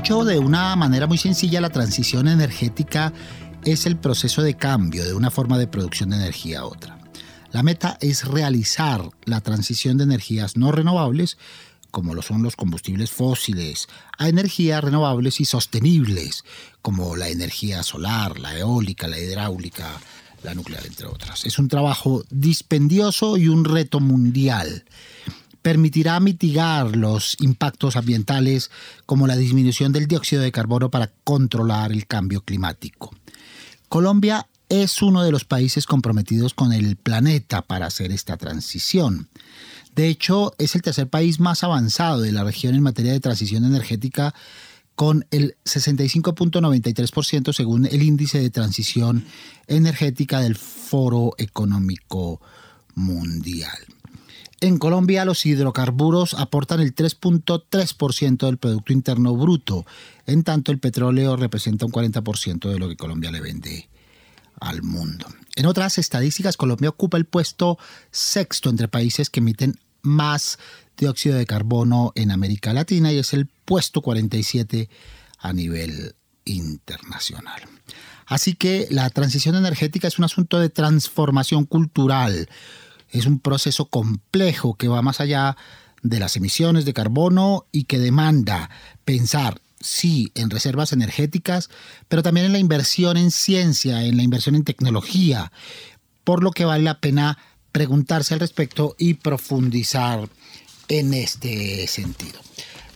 Dicho de una manera muy sencilla, la transición energética es el proceso de cambio de una forma de producción de energía a otra. La meta es realizar la transición de energías no renovables, como lo son los combustibles fósiles, a energías renovables y sostenibles, como la energía solar, la eólica, la hidráulica, la nuclear, entre otras. Es un trabajo dispendioso y un reto mundial permitirá mitigar los impactos ambientales como la disminución del dióxido de carbono para controlar el cambio climático. Colombia es uno de los países comprometidos con el planeta para hacer esta transición. De hecho, es el tercer país más avanzado de la región en materia de transición energética con el 65.93% según el índice de transición energética del Foro Económico Mundial. En Colombia los hidrocarburos aportan el 3.3% del Producto Interno Bruto, en tanto el petróleo representa un 40% de lo que Colombia le vende al mundo. En otras estadísticas, Colombia ocupa el puesto sexto entre países que emiten más dióxido de carbono en América Latina y es el puesto 47 a nivel internacional. Así que la transición energética es un asunto de transformación cultural es un proceso complejo que va más allá de las emisiones de carbono y que demanda pensar, sí, en reservas energéticas, pero también en la inversión en ciencia, en la inversión en tecnología, por lo que vale la pena preguntarse al respecto y profundizar en este sentido.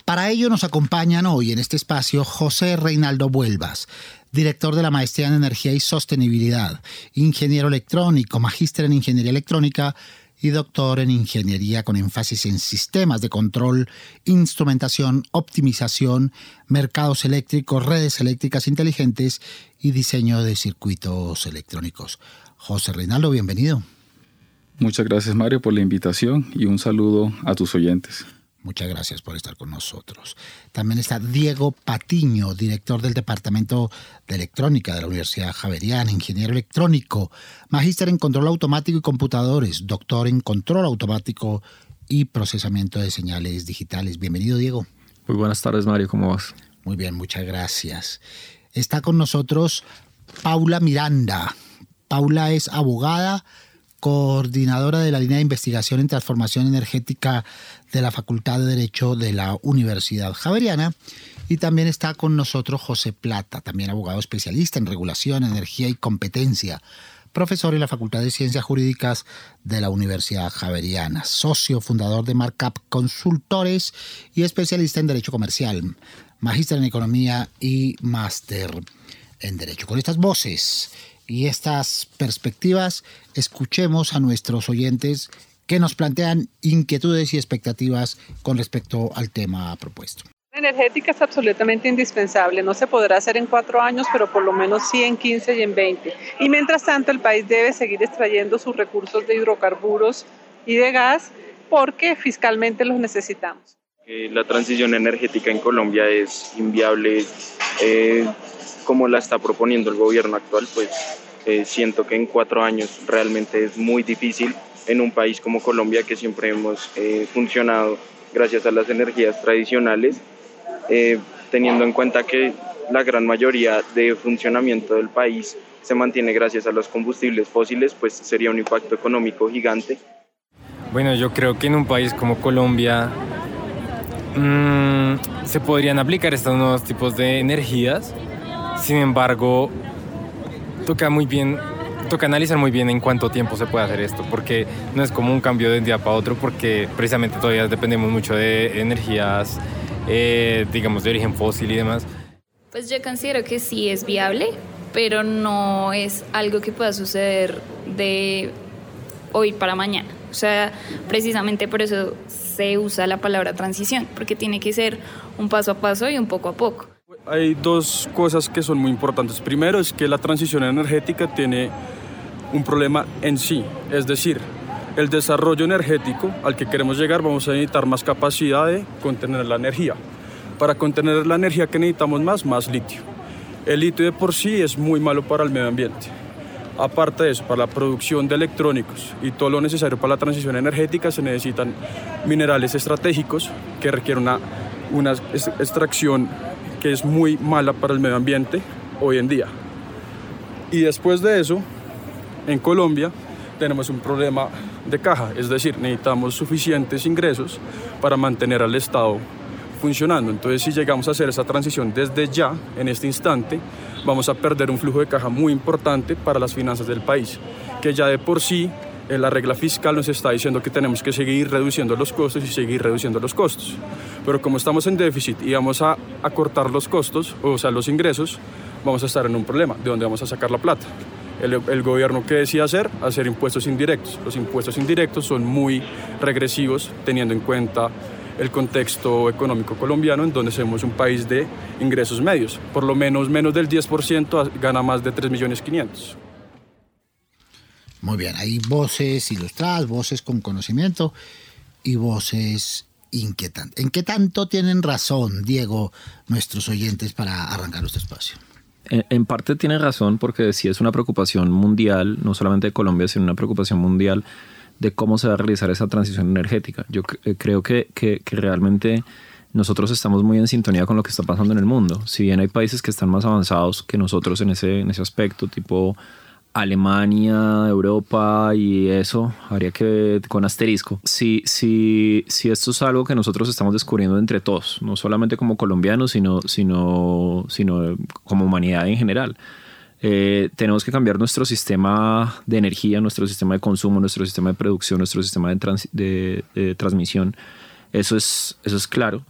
Para ello nos acompañan hoy en este espacio José Reinaldo Vuelvas, director de la Maestría en Energía y Sostenibilidad, ingeniero electrónico, magíster en Ingeniería Electrónica y doctor en Ingeniería con énfasis en sistemas de control, instrumentación, optimización, mercados eléctricos, redes eléctricas inteligentes y diseño de circuitos electrónicos. José Reinaldo, bienvenido. Muchas gracias Mario por la invitación y un saludo a tus oyentes. Muchas gracias por estar con nosotros. También está Diego Patiño, director del Departamento de Electrónica de la Universidad Javeriana, ingeniero electrónico, magíster en control automático y computadores, doctor en control automático y procesamiento de señales digitales. Bienvenido, Diego. Muy buenas tardes, Mario. ¿Cómo vas? Muy bien, muchas gracias. Está con nosotros Paula Miranda. Paula es abogada, coordinadora de la línea de investigación en transformación energética de la Facultad de Derecho de la Universidad Javeriana. Y también está con nosotros José Plata, también abogado especialista en regulación, energía y competencia, profesor en la Facultad de Ciencias Jurídicas de la Universidad Javeriana, socio fundador de Markup Consultores y especialista en Derecho Comercial, magíster en Economía y máster en Derecho. Con estas voces y estas perspectivas, escuchemos a nuestros oyentes que nos plantean inquietudes y expectativas con respecto al tema propuesto. La energética es absolutamente indispensable, no se podrá hacer en cuatro años, pero por lo menos sí en 15 y en 20. Y mientras tanto el país debe seguir extrayendo sus recursos de hidrocarburos y de gas porque fiscalmente los necesitamos. La transición energética en Colombia es inviable. Eh, como la está proponiendo el gobierno actual, pues eh, siento que en cuatro años realmente es muy difícil en un país como Colombia que siempre hemos eh, funcionado gracias a las energías tradicionales, eh, teniendo en cuenta que la gran mayoría de funcionamiento del país se mantiene gracias a los combustibles fósiles, pues sería un impacto económico gigante. Bueno, yo creo que en un país como Colombia mmm, se podrían aplicar estos nuevos tipos de energías sin embargo, toca muy bien, toca analizar muy bien en cuánto tiempo se puede hacer esto, porque no es como un cambio de un día para otro, porque precisamente todavía dependemos mucho de energías, eh, digamos, de origen fósil y demás. Pues yo considero que sí es viable, pero no es algo que pueda suceder de hoy para mañana. O sea, precisamente por eso se usa la palabra transición, porque tiene que ser un paso a paso y un poco a poco. Hay dos cosas que son muy importantes. Primero es que la transición energética tiene un problema en sí, es decir, el desarrollo energético al que queremos llegar vamos a necesitar más capacidad de contener la energía. Para contener la energía que necesitamos más, más litio. El litio de por sí es muy malo para el medio ambiente. Aparte de eso, para la producción de electrónicos y todo lo necesario para la transición energética se necesitan minerales estratégicos que requieren una, una extracción que es muy mala para el medio ambiente hoy en día. Y después de eso, en Colombia tenemos un problema de caja, es decir, necesitamos suficientes ingresos para mantener al Estado funcionando. Entonces, si llegamos a hacer esa transición desde ya, en este instante, vamos a perder un flujo de caja muy importante para las finanzas del país, que ya de por sí eh, la regla fiscal nos está diciendo que tenemos que seguir reduciendo los costos y seguir reduciendo los costos. Pero como estamos en déficit y vamos a acortar los costos, o sea, los ingresos, vamos a estar en un problema de dónde vamos a sacar la plata el, gobierno que decía hacer, hacer impuestos indirectos. Los impuestos indirectos son muy regresivos teniendo en cuenta el contexto económico colombiano, en donde somos un país de ingresos medios. Por lo menos menos del 10% gana más de 3 millones 500. Muy bien, hay voces ilustradas, voces con conocimiento y voces inquietantes. ¿En qué tanto tienen razón, Diego, nuestros oyentes para arrancar este espacio? En, parte tiene razón porque sí es una preocupación mundial, no solamente de Colombia, sino una preocupación mundial de cómo se va a realizar esa transición energética. Yo eh, creo que, que, que, realmente nosotros estamos muy en sintonía con lo que está pasando en el mundo. Si bien hay países que están más avanzados que nosotros en ese, en ese aspecto, tipo Alemania, Europa y eso, habría que con asterisco. Si, si, si esto es algo que nosotros estamos descubriendo entre todos, no solamente como colombianos, sino, sino, sino como humanidad en general. Eh, tenemos que cambiar nuestro sistema de energía, nuestro sistema de consumo, nuestro sistema de producción, nuestro sistema de, de, transmisión. Eso es, eso es claro.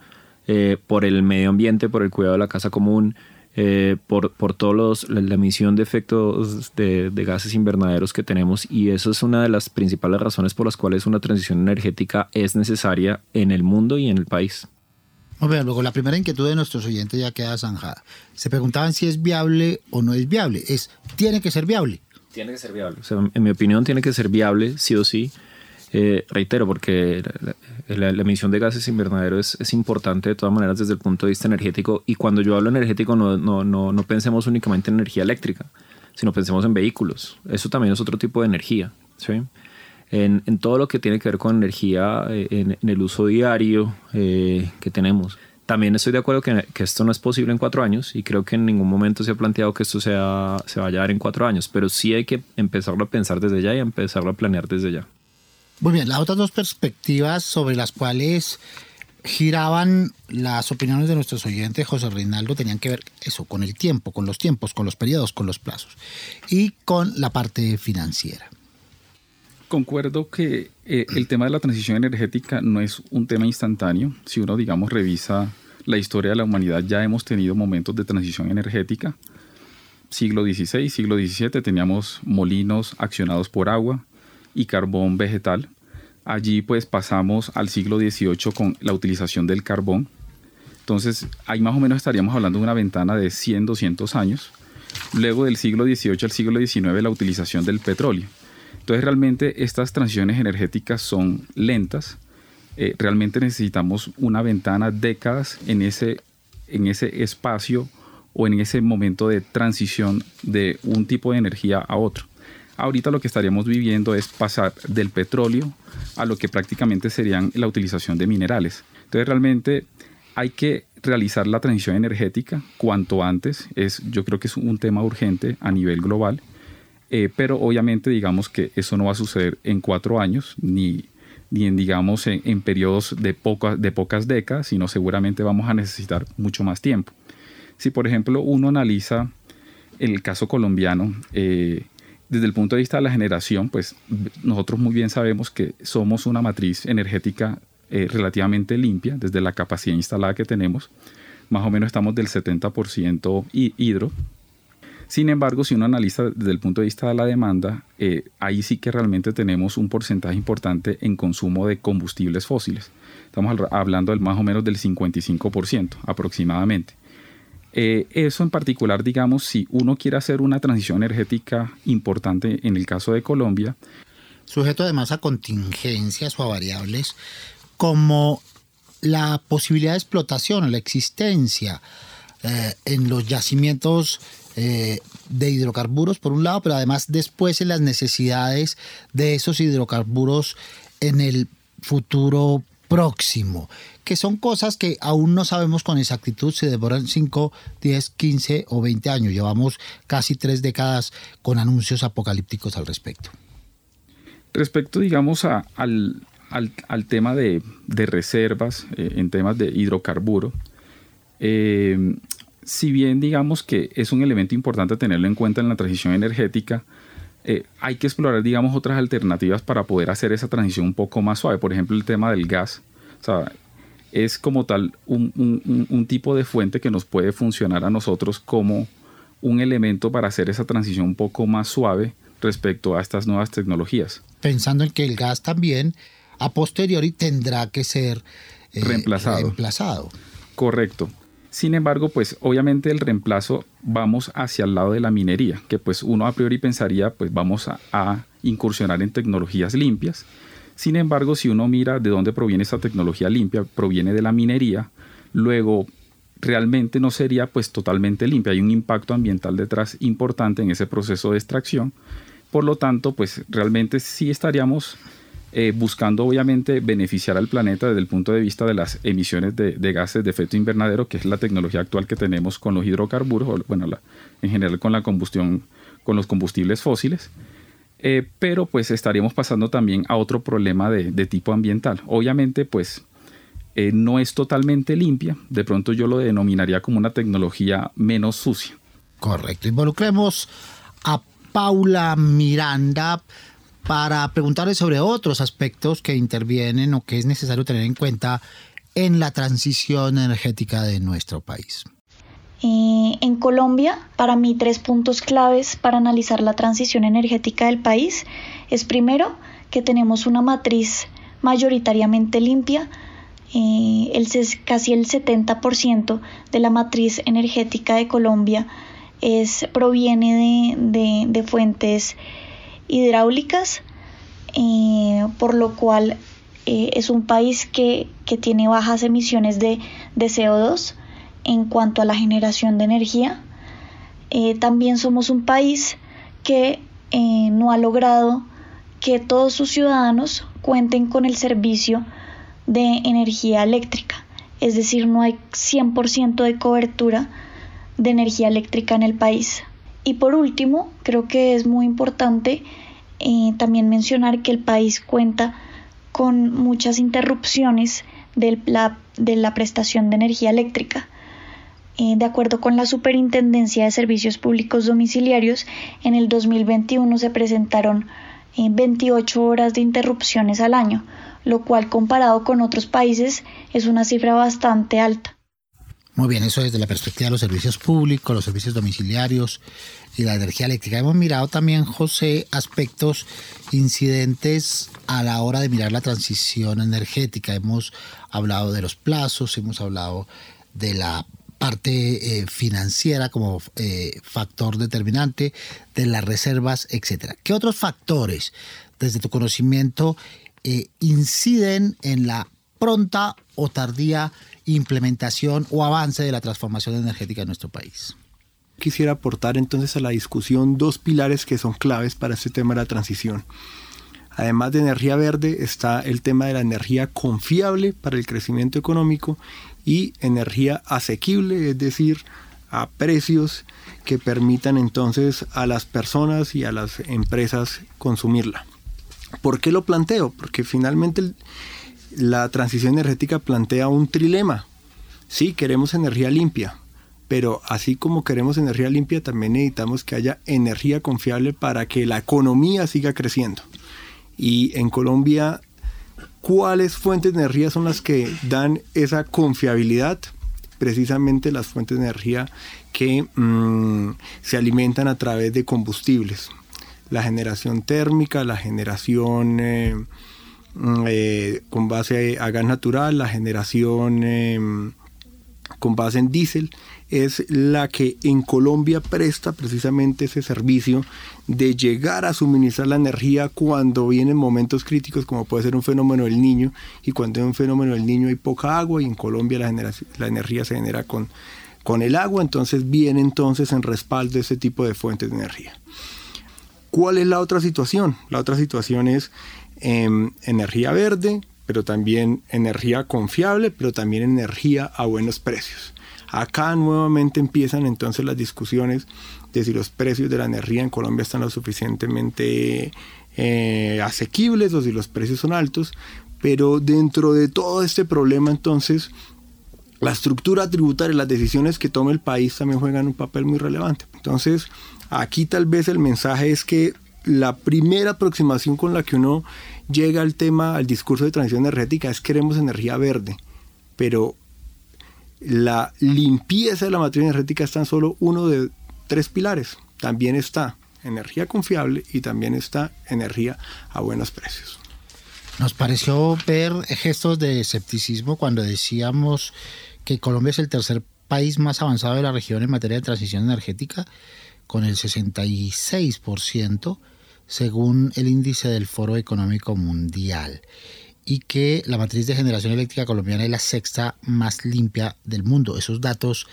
Eh, por el medio ambiente, por el cuidado de la casa común, eh, por, por todos la, emisión de efectos de, gases invernaderos que tenemos y eso es una de las principales razones por las cuales una transición energética es necesaria en el mundo y en el país. luego la primera inquietud de nuestros oyentes ya queda zanjada. Se preguntaban si es viable o no es viable. Es, tiene que ser viable. Tiene que ser viable. en mi opinión tiene que ser viable, sí o sí. Eh, reitero, porque la, emisión de gases invernaderos es, importante de todas maneras desde el punto de vista energético. Y cuando yo hablo energético, no, no, no, no pensemos únicamente en energía eléctrica, sino pensemos en vehículos. Eso también es otro tipo de energía. ¿sí? En, en, todo lo que tiene que ver con energía, eh, en, el uso diario eh, que tenemos. También estoy de acuerdo que, que, esto no es posible en cuatro años y creo que en ningún momento se ha planteado que esto sea, se vaya a dar en cuatro años, pero sí hay que empezarlo a pensar desde ya y empezarlo a planear desde ya. Muy bien, las otras dos perspectivas sobre las cuales giraban las opiniones de nuestros oyentes, José Reinaldo, tenían que ver eso, con el tiempo, con los tiempos, con los periodos, con los plazos y con la parte financiera. Concuerdo que eh, el tema de la transición energética no es un tema instantáneo. Si uno, digamos, revisa la historia de la humanidad, ya hemos tenido momentos de transición energética. Siglo XVI, siglo XVII teníamos molinos accionados por agua, y carbón vegetal. Allí pues pasamos al siglo XVIII con la utilización del carbón. Entonces ahí más o menos estaríamos hablando de una ventana de 100, 200 años. Luego del siglo XVIII al siglo XIX la utilización del petróleo. Entonces realmente estas transiciones energéticas son lentas. Eh, realmente necesitamos una ventana décadas en ese, en ese espacio o en ese momento de transición de un tipo de energía a otro. Ahorita lo que estaríamos viviendo es pasar del petróleo a lo que prácticamente serían la utilización de minerales. Entonces realmente hay que realizar la transición energética cuanto antes. Es, yo creo que es un tema urgente a nivel global. Eh, pero obviamente digamos que eso no va a suceder en cuatro años ni, ni en digamos en, periodos de, pocas de pocas décadas, sino seguramente vamos a necesitar mucho más tiempo. Si por ejemplo uno analiza el caso colombiano, eh, desde el punto de vista de la generación, pues nosotros muy bien sabemos que somos una matriz energética eh, relativamente limpia desde la capacidad instalada que tenemos. Más o menos estamos del 70% hidro. Sin embargo, si uno analiza desde el punto de vista de la demanda, eh, ahí sí que realmente tenemos un porcentaje importante en consumo de combustibles fósiles. Estamos hablando del más o menos del 55% aproximadamente. Eh, eso en particular, digamos, si uno quiere hacer una transición energética importante en el caso de Colombia. Sujeto además a contingencias o a variables como la posibilidad de explotación o la existencia eh, en los yacimientos eh, de hidrocarburos por un lado, pero además después en las necesidades de esos hidrocarburos en el futuro próximo, que son cosas que aún no sabemos con exactitud si demoran 5, 10, 15 o 20 años. Llevamos casi tres décadas con anuncios apocalípticos al respecto. Respecto, digamos, a, al, al, tema de, de reservas eh, en temas de hidrocarburo, eh, si bien digamos que es un elemento importante tenerlo en cuenta en la transición energética, eh, hay que explorar, digamos, otras alternativas para poder hacer esa transición un poco más suave. Por ejemplo, el tema del gas. O sea, es como tal un, tipo de fuente que nos puede funcionar a nosotros como un elemento para hacer esa transición un poco más suave respecto a estas nuevas tecnologías. Pensando en que el gas también a posteriori tendrá que ser eh, reemplazado. reemplazado. Correcto. Sin embargo, pues obviamente el reemplazo vamos hacia el lado de la minería, que pues uno a priori pensaría pues vamos a, incursionar en tecnologías limpias. Sin embargo, si uno mira de dónde proviene esa tecnología limpia, proviene de la minería, luego realmente no sería pues totalmente limpia, hay un impacto ambiental detrás importante en ese proceso de extracción. Por lo tanto, pues realmente sí estaríamos eh, buscando obviamente beneficiar al planeta desde el punto de vista de las emisiones de, gases de efecto invernadero, que es la tecnología actual que tenemos con los hidrocarburos, bueno, en general con la combustión, con los combustibles fósiles. Eh, pero pues estaríamos pasando también a otro problema de, tipo ambiental. Obviamente pues eh, no es totalmente limpia, de pronto yo lo denominaría como una tecnología menos sucia. Correcto, involucremos a Paula Miranda para preguntarle sobre otros aspectos que intervienen o que es necesario tener en cuenta en la transición energética de nuestro país. Eh, en Colombia, para mí, tres puntos claves para analizar la transición energética del país es primero que tenemos una matriz mayoritariamente limpia, eh, el, casi el 70% de la matriz energética de Colombia es, proviene de, de fuentes hidráulicas, eh, por lo cual eh, es un país que, tiene bajas emisiones de, CO2 en cuanto a la generación de energía. Eh, también somos un país que no ha logrado que todos sus ciudadanos cuenten con el servicio de energía eléctrica. Es decir, no hay 100% de cobertura de energía eléctrica en el país. Y por último, creo que es muy importante eh, también mencionar que el país cuenta con muchas interrupciones de la, prestación de energía eléctrica. Eh, de acuerdo con la Superintendencia de Servicios Públicos Domiciliarios, en el 2021 se presentaron 28 eh, horas de interrupciones al año, lo cual comparado con otros países es una cifra bastante alta. Muy bien, eso desde la perspectiva de los servicios públicos, los servicios domiciliarios y la energía eléctrica. Hemos mirado también, José, aspectos incidentes a la hora de mirar la transición energética. Hemos hablado de los plazos, hemos hablado de la parte eh, financiera como eh, factor determinante, de las reservas, etcétera. ¿Qué otros factores, desde tu conocimiento, eh, inciden en la pronta o tardía implementación o avance de la transformación energética en nuestro país. Quisiera aportar entonces a la discusión dos pilares que son claves para este tema de la transición. Además de energía verde está el tema de la energía confiable para el crecimiento económico y energía asequible, es decir, a precios que permitan entonces a las personas y a las empresas consumirla. ¿Por qué lo planteo? Porque finalmente el, la transición energética plantea un trilema. Sí, queremos energía limpia, pero así como queremos energía limpia, también necesitamos que haya energía confiable para que la economía siga creciendo. Y en Colombia, ¿cuáles fuentes de energía son las que dan esa confiabilidad? precisamente las fuentes de energía que mm, se alimentan a través de combustibles. La generación térmica, la generación eh, eh, con base a gas natural, la generación em, con base en diésel, es la que en Colombia presta precisamente ese servicio de llegar a suministrar la energía cuando vienen momentos críticos como puede ser un fenómeno del niño y cuando hay un fenómeno del niño hay poca agua y en Colombia la, la energía se genera con, con el agua, entonces viene entonces en respaldo ese tipo de fuentes de energía. ¿Cuál es la otra situación? La otra situación es em, energía verde, pero también energía confiable, pero también energía a buenos precios. Acá nuevamente empiezan entonces las discusiones de si los precios de la energía en Colombia están lo suficientemente eh, asequibles o si los precios son altos, pero dentro de todo este problema entonces la estructura tributaria, las decisiones que toma el país también juegan un papel muy relevante. Entonces, aquí tal vez el mensaje es que la primera aproximación con la que uno llega al tema, al discurso de transición energética, es queremos energía verde, pero la limpieza de la materia energética está en solo uno de tres pilares. También está energía confiable y también está energía a buenos precios. Nos pareció ver gestos de escepticismo cuando decíamos que Colombia es el tercer país más avanzado de la región en materia de transición energética, con el 66%, según el índice del Foro Económico Mundial y que la matriz de generación eléctrica colombiana es la sexta más limpia del mundo. Esos datos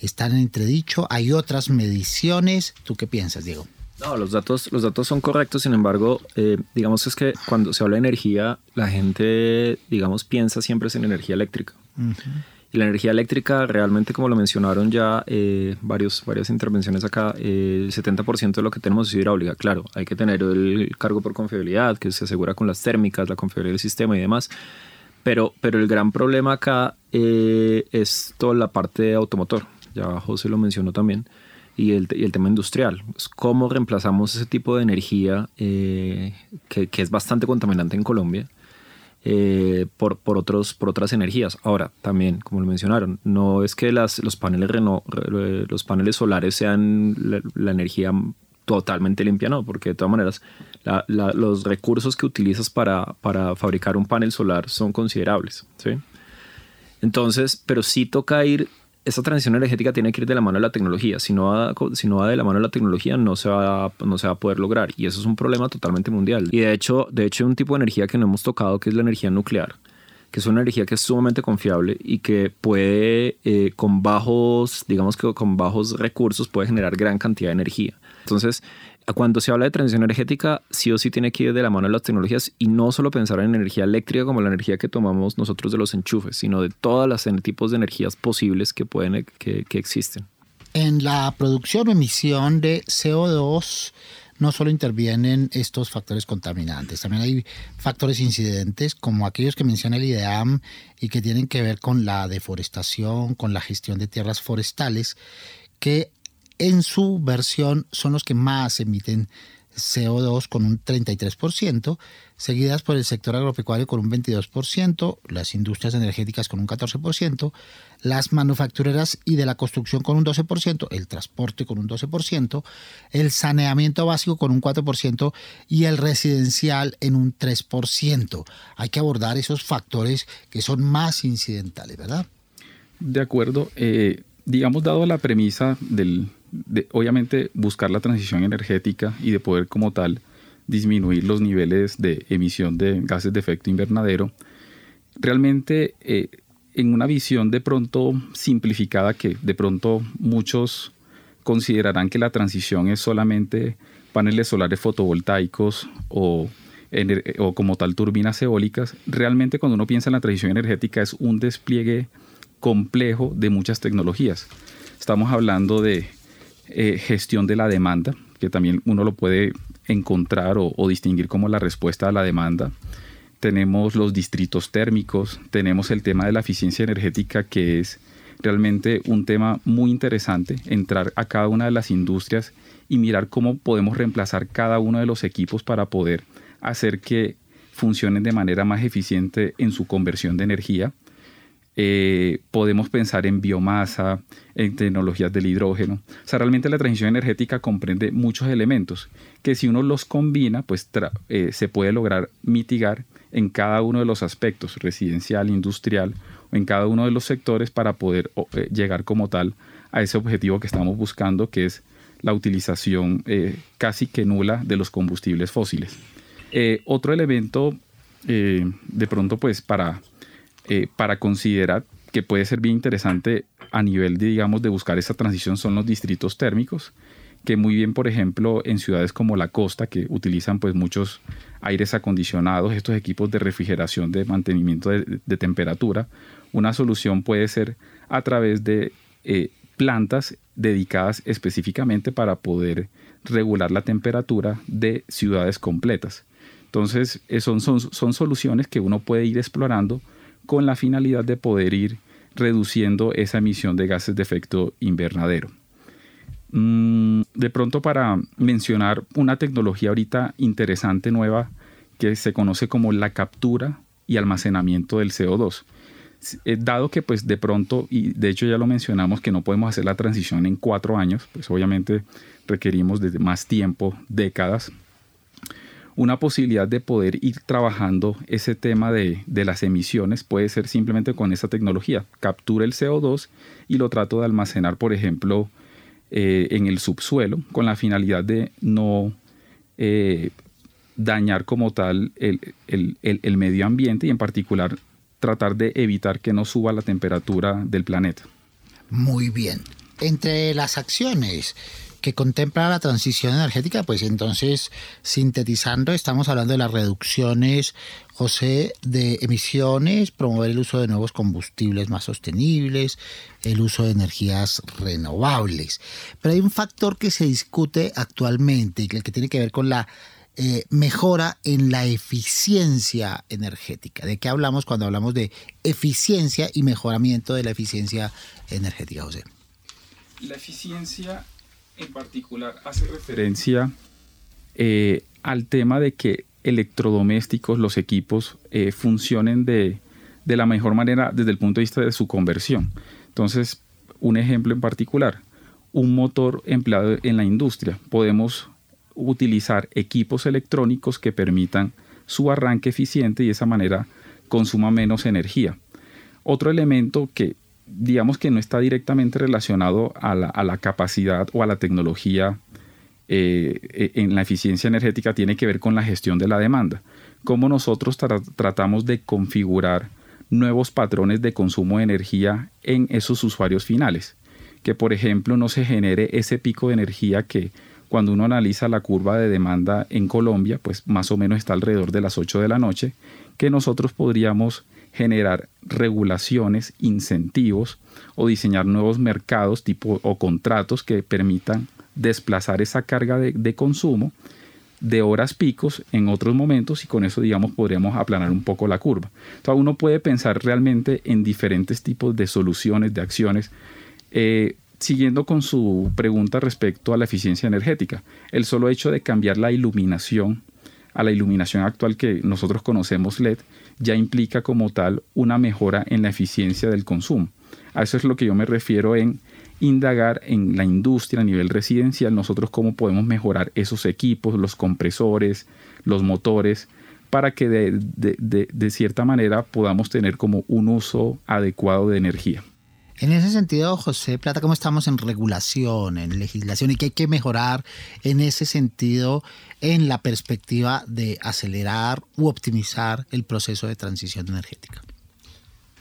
están en entredicho. Hay otras mediciones. ¿Tú qué piensas, Diego? No, los datos, los datos son correctos, sin embargo, eh, digamos es que cuando se habla de energía, la gente, digamos, piensa siempre en energía eléctrica. Y la energía eléctrica realmente, como lo mencionaron ya eh, varios, varias intervenciones acá, eh, el 70% de lo que tenemos es hidráulica. Claro, hay que tener el cargo por confiabilidad, que se asegura con las térmicas, la confiabilidad del sistema y demás. Pero, pero el gran problema acá eh, es toda la parte automotor. Ya José lo mencionó también. Y el, y el tema industrial. ¿Cómo reemplazamos ese tipo de energía que, que es bastante contaminante en Colombia? Eh, por, por, otros, por otras energías. Ahora, también, como lo mencionaron, no es que las, los, paneles los paneles solares sean la, energía totalmente limpia, no, porque de todas maneras los recursos que utilizas para, para, fabricar un panel solar son considerables. ¿sí? Entonces, pero sí toca ir esta transición energética tiene que ir de la mano de la tecnología. Si no va, si no va de la mano de la tecnología, no se, va, no se va a poder lograr. Y eso es un problema totalmente mundial. Y de hecho, de hecho, hay un tipo de energía que no hemos tocado, que es la energía nuclear que es una energía que es sumamente confiable y que puede, eh, con bajos, digamos que con bajos recursos, puede generar gran cantidad de energía. Entonces, cuando se habla de transición energética, sí o sí tiene que ir de la mano de las tecnologías y no solo pensar en energía eléctrica como la energía que tomamos nosotros de los enchufes, sino de todas las tipos de energías posibles que, pueden, que, que existen. En la producción o emisión de CO2 no solo intervienen estos factores contaminantes, también hay factores incidentes como aquellos que menciona el IDEAM y que tienen que ver con la deforestación, con la gestión de tierras forestales, que en su versión son los que más emiten CO2 con un 33%, seguidas por el sector agropecuario con un 22%, las industrias energéticas con un 14%, las manufactureras y de la construcción con un 12%, el transporte con un 12%, el saneamiento básico con un 4% y el residencial en un 3%. Hay que abordar esos factores que son más incidentales, ¿verdad? De acuerdo. Eh, digamos, dado la premisa del obviamente, buscar la transición energética y de poder como tal disminuir los niveles de emisión de gases de efecto invernadero, realmente eh, en una visión de pronto simplificada que de pronto muchos considerarán que la transición es solamente paneles solares fotovoltaicos o, o como tal turbinas eólicas, realmente cuando uno piensa en la transición energética es un despliegue complejo de muchas tecnologías. Estamos hablando de eh, gestión de la demanda, que también uno lo puede encontrar o, distinguir como la respuesta a la demanda. Tenemos los distritos térmicos, tenemos el tema de la eficiencia energética, que es realmente un tema muy interesante, entrar a cada una de las industrias y mirar cómo podemos reemplazar cada uno de los equipos para poder hacer que funcionen de manera más eficiente en su conversión de energía. Eh, podemos pensar en biomasa, en tecnologías del hidrógeno. O sea, realmente la transición energética comprende muchos elementos que si uno los combina, pues eh, se puede lograr mitigar en cada uno de los aspectos, residencial, industrial, en cada uno de los sectores para poder eh, llegar como tal a ese objetivo que estamos buscando, que es la utilización casi que nula de los combustibles fósiles. otro elemento, de pronto, pues para eh, para considerar que puede ser bien interesante a nivel de, digamos, de buscar esa transición son los distritos térmicos, que muy bien, por ejemplo, en ciudades como la costa, que utilizan pues muchos aires acondicionados, estos equipos de refrigeración, de mantenimiento de, temperatura, una solución puede ser a través de eh, plantas dedicadas específicamente para poder regular la temperatura de ciudades completas. Entonces, eh, son, son, son soluciones que uno puede ir explorando con la finalidad de poder ir reduciendo esa emisión de gases de efecto invernadero. Mm, de pronto para mencionar una tecnología ahorita interesante nueva que se conoce como la captura y almacenamiento del CO2. Eh, dado que pues de pronto, y de hecho ya lo mencionamos, que no podemos hacer la transición en cuatro años, pues obviamente requerimos de más tiempo, décadas, una posibilidad de poder ir trabajando ese tema de, las emisiones puede ser simplemente con esa tecnología. Captura el CO2 y lo trato de almacenar, por ejemplo, eh, en el subsuelo, con la finalidad de no eh, dañar como tal el, el medio ambiente y en particular tratar de evitar que no suba la temperatura del planeta. Muy bien. Entre las acciones que contempla la transición energética, pues entonces, sintetizando, estamos hablando de las reducciones, José, de emisiones, promover el uso de nuevos combustibles más sostenibles, el uso de energías renovables. Pero hay un factor que se discute actualmente y que tiene que ver con la eh, mejora en la eficiencia energética. ¿De qué hablamos cuando hablamos de eficiencia y mejoramiento de la eficiencia energética, José? La eficiencia en particular hace referencia eh, al tema de que electrodomésticos, los equipos, eh, funcionen de, de, la mejor manera desde el punto de vista de su conversión. Entonces, un ejemplo en particular, un motor empleado en la industria. Podemos utilizar equipos electrónicos que permitan su arranque eficiente y de esa manera consuma menos energía. Otro elemento que digamos que no está directamente relacionado a la, capacidad o a la tecnología eh, e, en la eficiencia energética, tiene que ver con la gestión de la demanda. Cómo nosotros tratamos de configurar nuevos patrones de consumo de energía en esos usuarios finales. Que por ejemplo no se genere ese pico de energía que cuando uno analiza la curva de demanda en Colombia, pues más o menos está alrededor de las 8 de la noche, que nosotros podríamos generar regulaciones, incentivos o diseñar nuevos mercados tipo, o contratos que permitan desplazar esa carga de, consumo de horas picos en otros momentos y con eso digamos podríamos aplanar un poco la curva. Entonces uno puede pensar realmente en diferentes tipos de soluciones, de acciones. Eh, siguiendo con su pregunta respecto a la eficiencia energética, el solo hecho de cambiar la iluminación a la iluminación actual que nosotros conocemos LED ya implica como tal una mejora en la eficiencia del consumo. A eso es lo que yo me refiero en indagar en la industria a nivel residencial, nosotros cómo podemos mejorar esos equipos, los compresores, los motores, para que de, de cierta manera podamos tener como un uso adecuado de energía. En ese sentido, José Plata, ¿cómo estamos en regulación, en legislación y qué hay que mejorar en ese sentido en la perspectiva de acelerar u optimizar el proceso de transición energética?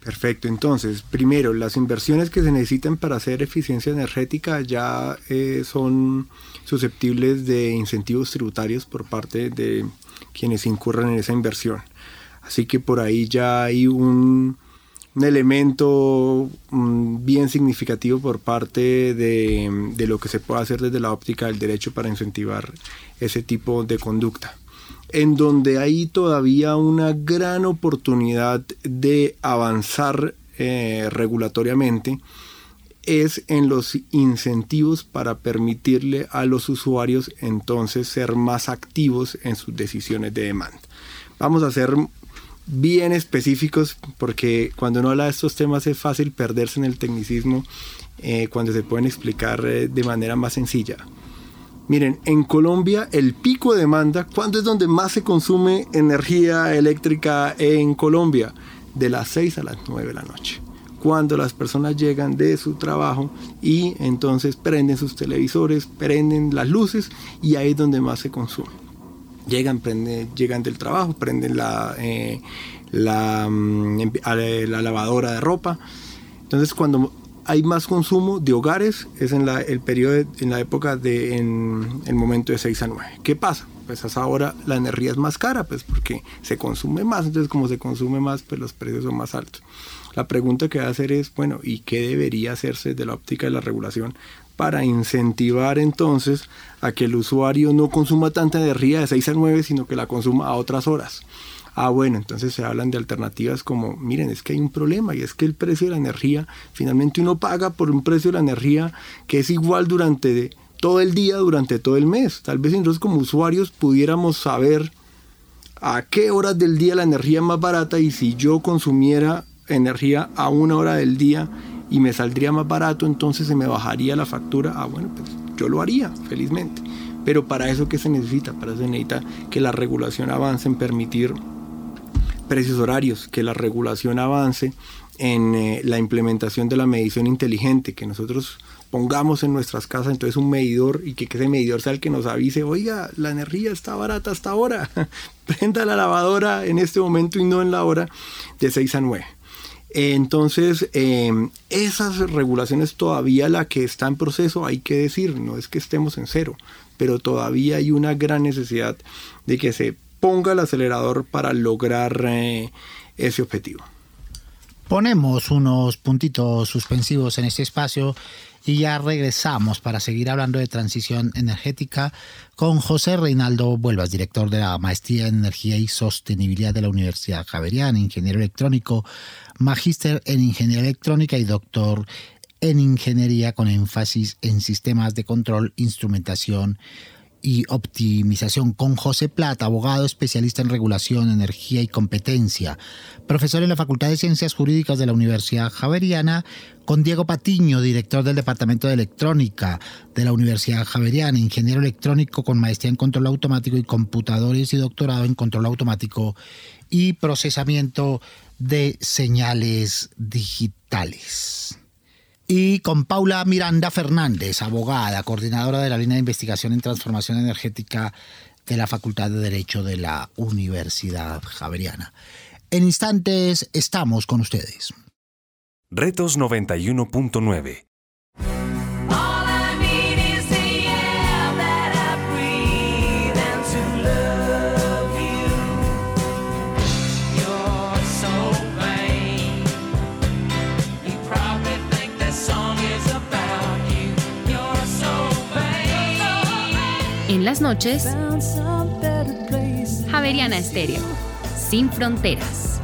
Perfecto, entonces, primero, las inversiones que se necesitan para hacer eficiencia energética ya eh, son susceptibles de incentivos tributarios por parte de quienes incurran en esa inversión. Así que por ahí ya hay un, un elemento mm, bien significativo por parte de, lo que se puede hacer desde la óptica del derecho para incentivar ese tipo de conducta. En donde hay todavía una gran oportunidad de avanzar eh, regulatoriamente es en los incentivos para permitirle a los usuarios entonces ser más activos en sus decisiones de demanda. Vamos a hacer bien específicos, porque cuando uno habla de estos temas es fácil perderse en el tecnicismo eh, cuando se pueden explicar eh, de manera más sencilla. Miren, en Colombia el pico de demanda, ¿cuándo es donde más se consume energía eléctrica en Colombia? De las 6 a las 9 de la noche. Cuando las personas llegan de su trabajo y entonces prenden sus televisores, prenden las luces y ahí es donde más se consume. Llegan, llegan del trabajo, prenden la, eh, la, mm, la lavadora de ropa. Entonces cuando hay más consumo de hogares es en la, el periodo, en la época de, en el momento de 6 a 9. ¿Qué pasa? Pues a esa hora la energía es más cara, pues porque se consume más, entonces como se consume más, pues los precios son más altos. La pregunta que va a hacer es, bueno, ¿y qué debería hacerse desde la óptica de la regulación para incentivar entonces a que el usuario no consuma tanta energía de 6 a 9, sino que la consuma a otras horas? Ah, bueno, entonces se hablan de alternativas como, miren, es que hay un problema y es que el precio de la energía, finalmente uno paga por un precio de la energía que es igual durante todo el día, durante todo el mes. Tal vez nosotros como usuarios pudiéramos saber a qué horas del día la energía es más barata y si yo consumiera energía a una hora del día y me saldría más barato, entonces se me bajaría la factura. Ah, bueno, pues yo lo haría, felizmente. Pero para eso, ¿qué se necesita? Para eso se necesita que la regulación avance en permitir precios horarios, que la regulación avance en eh, la implementación de la medición inteligente, que nosotros pongamos en nuestras casas entonces un medidor y que, ese medidor sea el que nos avise, oiga, la energía está barata hasta ahora, prenda la lavadora en este momento y no en la hora de 6 a 9. Entonces, em, esas regulaciones todavía la que está en proceso, hay que decir, no es que estemos en cero, pero todavía hay una gran necesidad de que se ponga el acelerador para lograr eh, ese objetivo. Ponemos unos puntitos suspensivos en este espacio y ya regresamos para seguir hablando de transición energética con José Reinaldo Vuelvas, director de la Maestría en Energía y Sostenibilidad de la Universidad Javeriana, ingeniero electrónico, magíster en Ingeniería Electrónica y doctor en Ingeniería con énfasis en sistemas de control, instrumentación y optimización con José Plata, abogado especialista en regulación, energía y competencia, profesor en la Facultad de Ciencias Jurídicas de la Universidad Javeriana, con Diego Patiño, director del Departamento de Electrónica de la Universidad Javeriana, ingeniero electrónico con maestría en control automático y computadores y doctorado en control automático y procesamiento de señales digitales y con Paula Miranda Fernández, abogada, coordinadora de la línea de investigación en transformación energética de la Facultad de Derecho de la Universidad Javeriana. En instantes estamos con ustedes. Retos 91.9 las noches, Javeriana Estéreo, sin fronteras.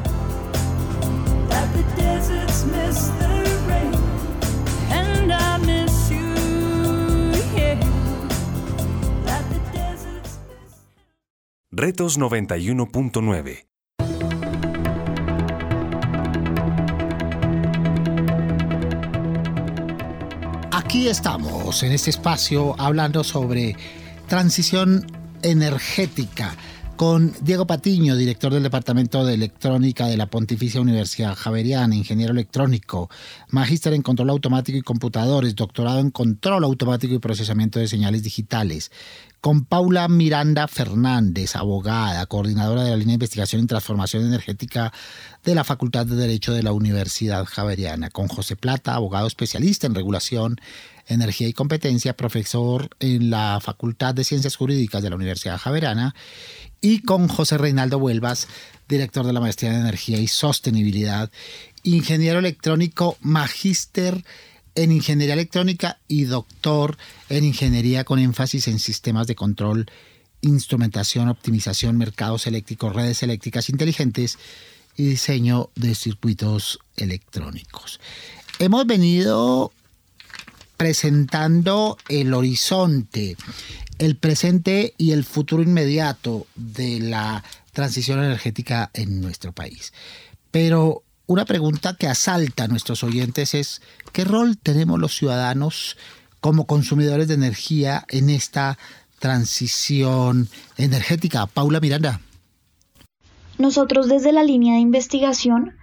Retos 91.9 Aquí estamos en este espacio hablando sobre transición energética con Diego Patiño, director del Departamento de Electrónica de la Pontificia Universidad Javeriana, ingeniero electrónico, magíster en control automático y computadores, doctorado en control automático y procesamiento de señales digitales, con Paula Miranda Fernández, abogada, coordinadora de la línea de investigación en transformación energética de la Facultad de Derecho de la Universidad Javeriana, con José Plata, abogado especialista en regulación Energía y Competencia, profesor en la Facultad de Ciencias Jurídicas de la Universidad Javeriana, y con José Reinaldo Huelvas, director de la Maestría en Energía y Sostenibilidad, ingeniero electrónico, magíster en Ingeniería Electrónica y doctor en Ingeniería con énfasis en sistemas de control, instrumentación, optimización, mercados eléctricos, redes eléctricas inteligentes y diseño de circuitos electrónicos. Hemos venido presentando el horizonte el presente y el futuro inmediato de la transición energética en nuestro país. Pero una pregunta que asalta a nuestros oyentes es, ¿qué rol tenemos los ciudadanos como consumidores de energía en esta transición energética? Paula Miranda. Nosotros desde la línea de investigación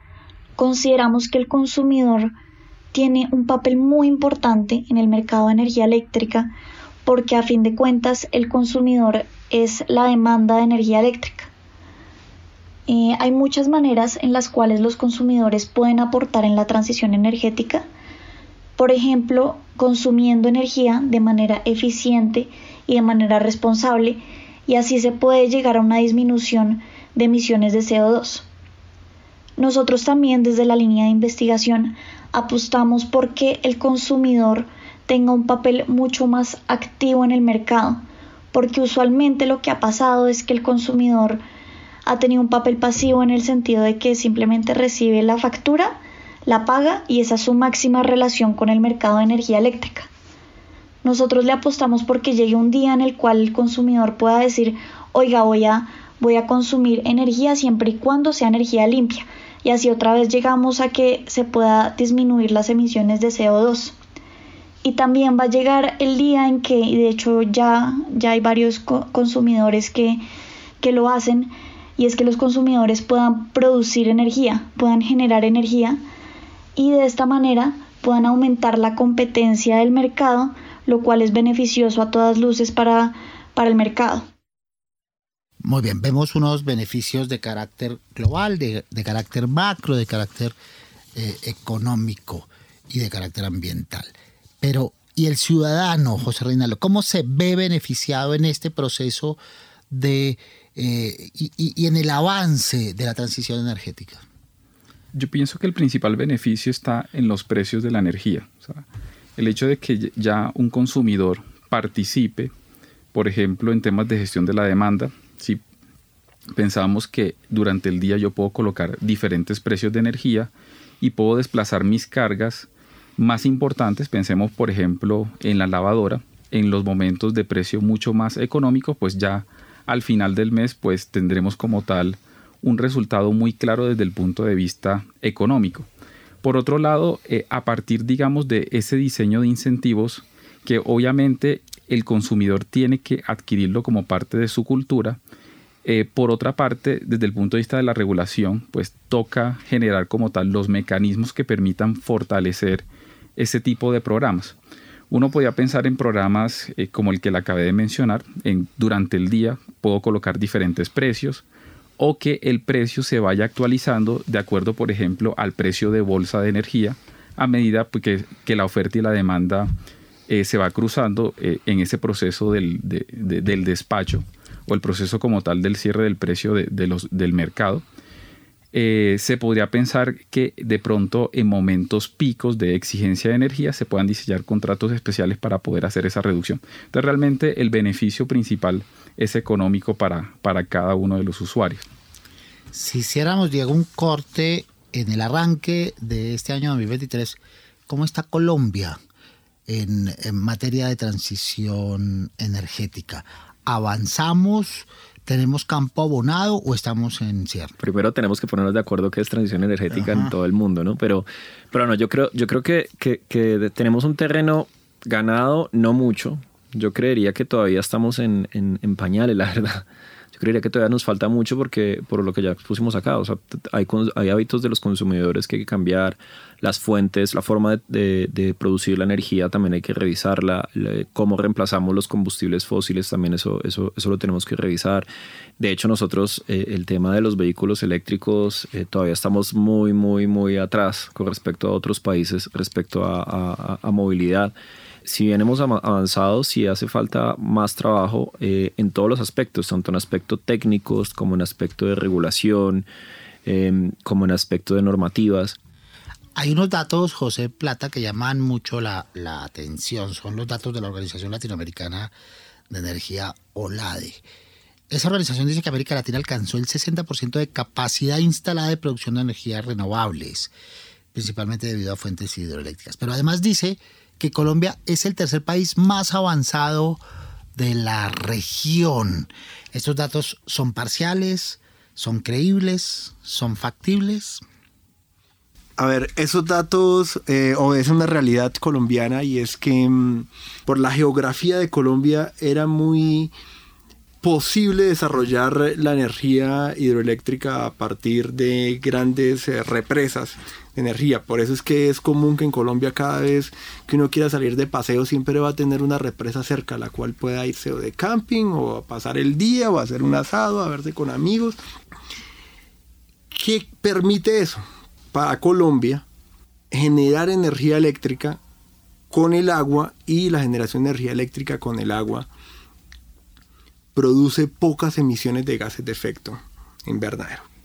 consideramos que el consumidor tiene un papel muy importante en el mercado de energía eléctrica porque a fin de cuentas el consumidor es la demanda de energía eléctrica. Eh, hay muchas maneras en las cuales los consumidores pueden aportar en la transición energética. Por ejemplo, consumiendo energía de manera eficiente y de manera responsable y así se puede llegar a una disminución de emisiones de CO2. Nosotros también desde la línea de investigación apostamos por que el consumidor tenga un papel mucho más activo en el mercado, porque usualmente lo que ha pasado es que el consumidor ha tenido un papel pasivo en el sentido de que simplemente recibe la factura, la paga y esa es su máxima relación con el mercado de energía eléctrica. Nosotros le apostamos porque llegue un día en el cual el consumidor pueda decir, oiga, voy a voy a consumir energía siempre y cuando sea energía limpia y así otra vez llegamos a que se pueda disminuir las emisiones de CO2. Y también va a llegar el día en que, y de hecho ya, ya hay varios consumidores que, que lo hacen, y es que los consumidores puedan producir energía, puedan generar energía y de esta manera puedan aumentar la competencia del mercado, lo cual es beneficioso a todas luces para, para el mercado. Muy bien, vemos unos beneficios de carácter global, de, carácter macro, de carácter eh, económico y de carácter ambiental. Pero, ¿y el ciudadano, José Reinaldo, cómo se ve beneficiado en este proceso de, eh, y, en el avance de la transición energética? Yo pienso que el principal beneficio está en los precios de la energía. el hecho de que ya un consumidor participe, por ejemplo, en temas de gestión de la demanda, si pensamos que durante el día yo puedo colocar diferentes precios de energía y puedo desplazar mis cargas más importantes, pensemos por ejemplo en la lavadora, en los momentos de precio mucho más económico, pues ya al final del mes pues tendremos como tal un resultado muy claro desde el punto de vista económico. Por otro lado, eh, a partir digamos de ese diseño de incentivos que obviamente el consumidor tiene que adquirirlo como parte de su cultura, eh, por otra parte, desde el punto de vista de la regulación, pues toca generar como tal los mecanismos que permitan fortalecer ese tipo de programas. Uno podría pensar en programas eh, como el que le acabé de mencionar, en, durante el día puedo colocar diferentes precios o que el precio se vaya actualizando de acuerdo, por ejemplo, al precio de bolsa de energía a medida pues, que, la oferta y la demanda eh, se va cruzando en ese proceso del despacho o el proceso como tal del cierre del precio de, los, del mercado, eh, se podría pensar que de pronto en momentos picos de exigencia de energía se puedan diseñar contratos especiales para poder hacer esa reducción. Entonces realmente el beneficio principal es económico para, para cada uno de los usuarios. Si hiciéramos, Diego, un corte en el arranque de este año 2023, ¿cómo está Colombia en, en materia de transición energética? avanzamos, tenemos campo abonado o estamos en cierre? Primero tenemos que ponernos de acuerdo que es transición energética en todo el mundo, ¿no? Pero, pero no, yo creo, yo creo que, que, tenemos un terreno ganado, no mucho. Yo creería que todavía estamos en, en, pañales, la verdad yo creería que todavía nos falta mucho porque por lo que ya pusimos acá, hay, hay hábitos de los consumidores que hay que cambiar, las fuentes, la forma de, de, producir la energía también hay que revisarla, cómo reemplazamos los combustibles fósiles también eso, eso, eso lo tenemos que revisar. De hecho nosotros eh, el tema de los vehículos eléctricos eh, todavía estamos muy, muy, muy atrás con respecto a otros países, respecto a, a, a movilidad si bien hemos avanzado, sí hace falta más trabajo eh, en todos los aspectos, tanto en aspectos técnicos como en aspecto de regulación, em, como en aspecto de normativas. Hay unos datos, José Plata, que llaman mucho la, la atención. Son los datos de la Organización Latinoamericana de Energía, OLADE. Esa organización dice que América Latina alcanzó el 60% de capacidad instalada de producción de energías renovables, principalmente debido a fuentes hidroeléctricas. Pero además dice que Colombia es el tercer país más avanzado de la región. ¿Estos datos son parciales? ¿Son creíbles? ¿Son factibles? A ver, esos datos eh, obedecen una realidad colombiana y es que mm, por la geografía de Colombia era muy posible desarrollar la energía hidroeléctrica a partir de grandes eh, represas energía. Por eso es que es común que en Colombia cada vez que uno quiera salir de paseo siempre va a tener una represa cerca a la cual pueda irse o de camping o a pasar el día o a hacer un asado, a verse con amigos. ¿Qué permite eso? Para Colombia generar energía eléctrica con el agua y la generación de energía eléctrica con el agua produce pocas emisiones de gases de efecto invernadero.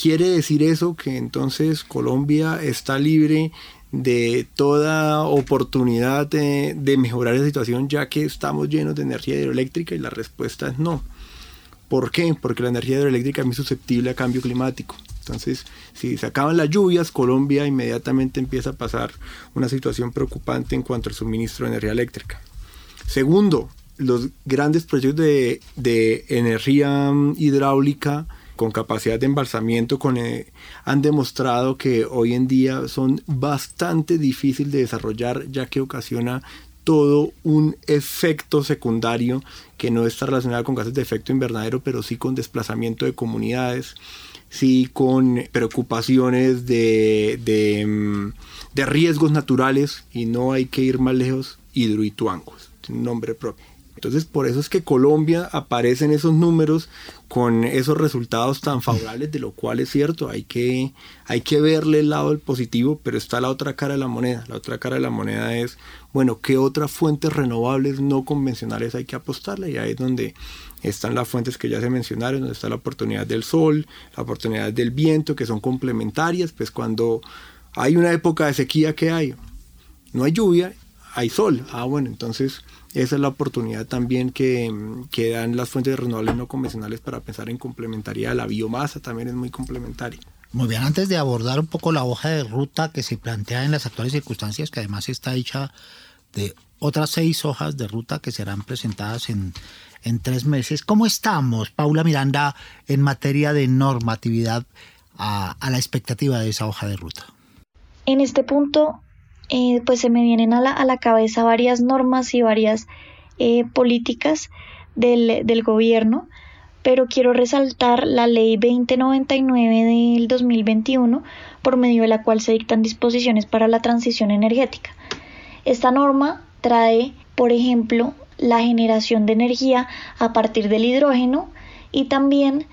¿Quiere decir eso que entonces Colombia está libre de toda oportunidad de, mejorar la situación ya que estamos llenos de energía hidroeléctrica? Y la respuesta es no. ¿Por qué? Porque la energía hidroeléctrica es muy susceptible a cambio climático. Entonces, si se acaban las lluvias, Colombia inmediatamente empieza a pasar una situación preocupante en cuanto al suministro de energía eléctrica. Segundo, los grandes proyectos de, energía mm, hidráulica con capacidad de embalsamiento con, eh, han demostrado que hoy en día son bastante difíciles de desarrollar ya que ocasiona todo un efecto secundario que no está relacionado con gases de efecto invernadero, pero sí con desplazamiento de comunidades, sí con preocupaciones de, de, mm, riesgos naturales y no hay que ir más lejos, hidroituangos, un nombre propio. Entonces, por eso es que Colombia aparece en esos números con esos resultados tan favorables, de lo cual es cierto, hay que, hay que verle el lado del positivo, pero está la otra cara de la moneda. La otra cara de la moneda es, bueno, ¿qué otras fuentes renovables no convencionales hay que apostarle? Y ahí es donde están las fuentes que ya se mencionaron, donde está la oportunidad del sol, la oportunidad del viento, que son complementarias, pues cuando hay una época de sequía que hay, no hay lluvia, hay sol. Ah, bueno, entonces esa es la oportunidad también que, que, dan las fuentes renovables no convencionales para pensar en complementariedad. La biomasa también es muy complementaria. Muy bien, antes de abordar un poco la hoja de ruta que se plantea en las actuales circunstancias, que además está hecha de otras seis hojas de ruta que serán presentadas en, en tres meses. ¿Cómo estamos, Paula Miranda, en materia de normatividad a, a la expectativa de esa hoja de ruta? En este punto eh, pues se me vienen a la, a la, cabeza varias normas y varias eh, políticas del, del, gobierno, pero quiero resaltar la ley 2099 del 2021, por medio de la cual se dictan disposiciones para la transición energética. Esta norma trae, por ejemplo, la generación de energía a partir del hidrógeno y también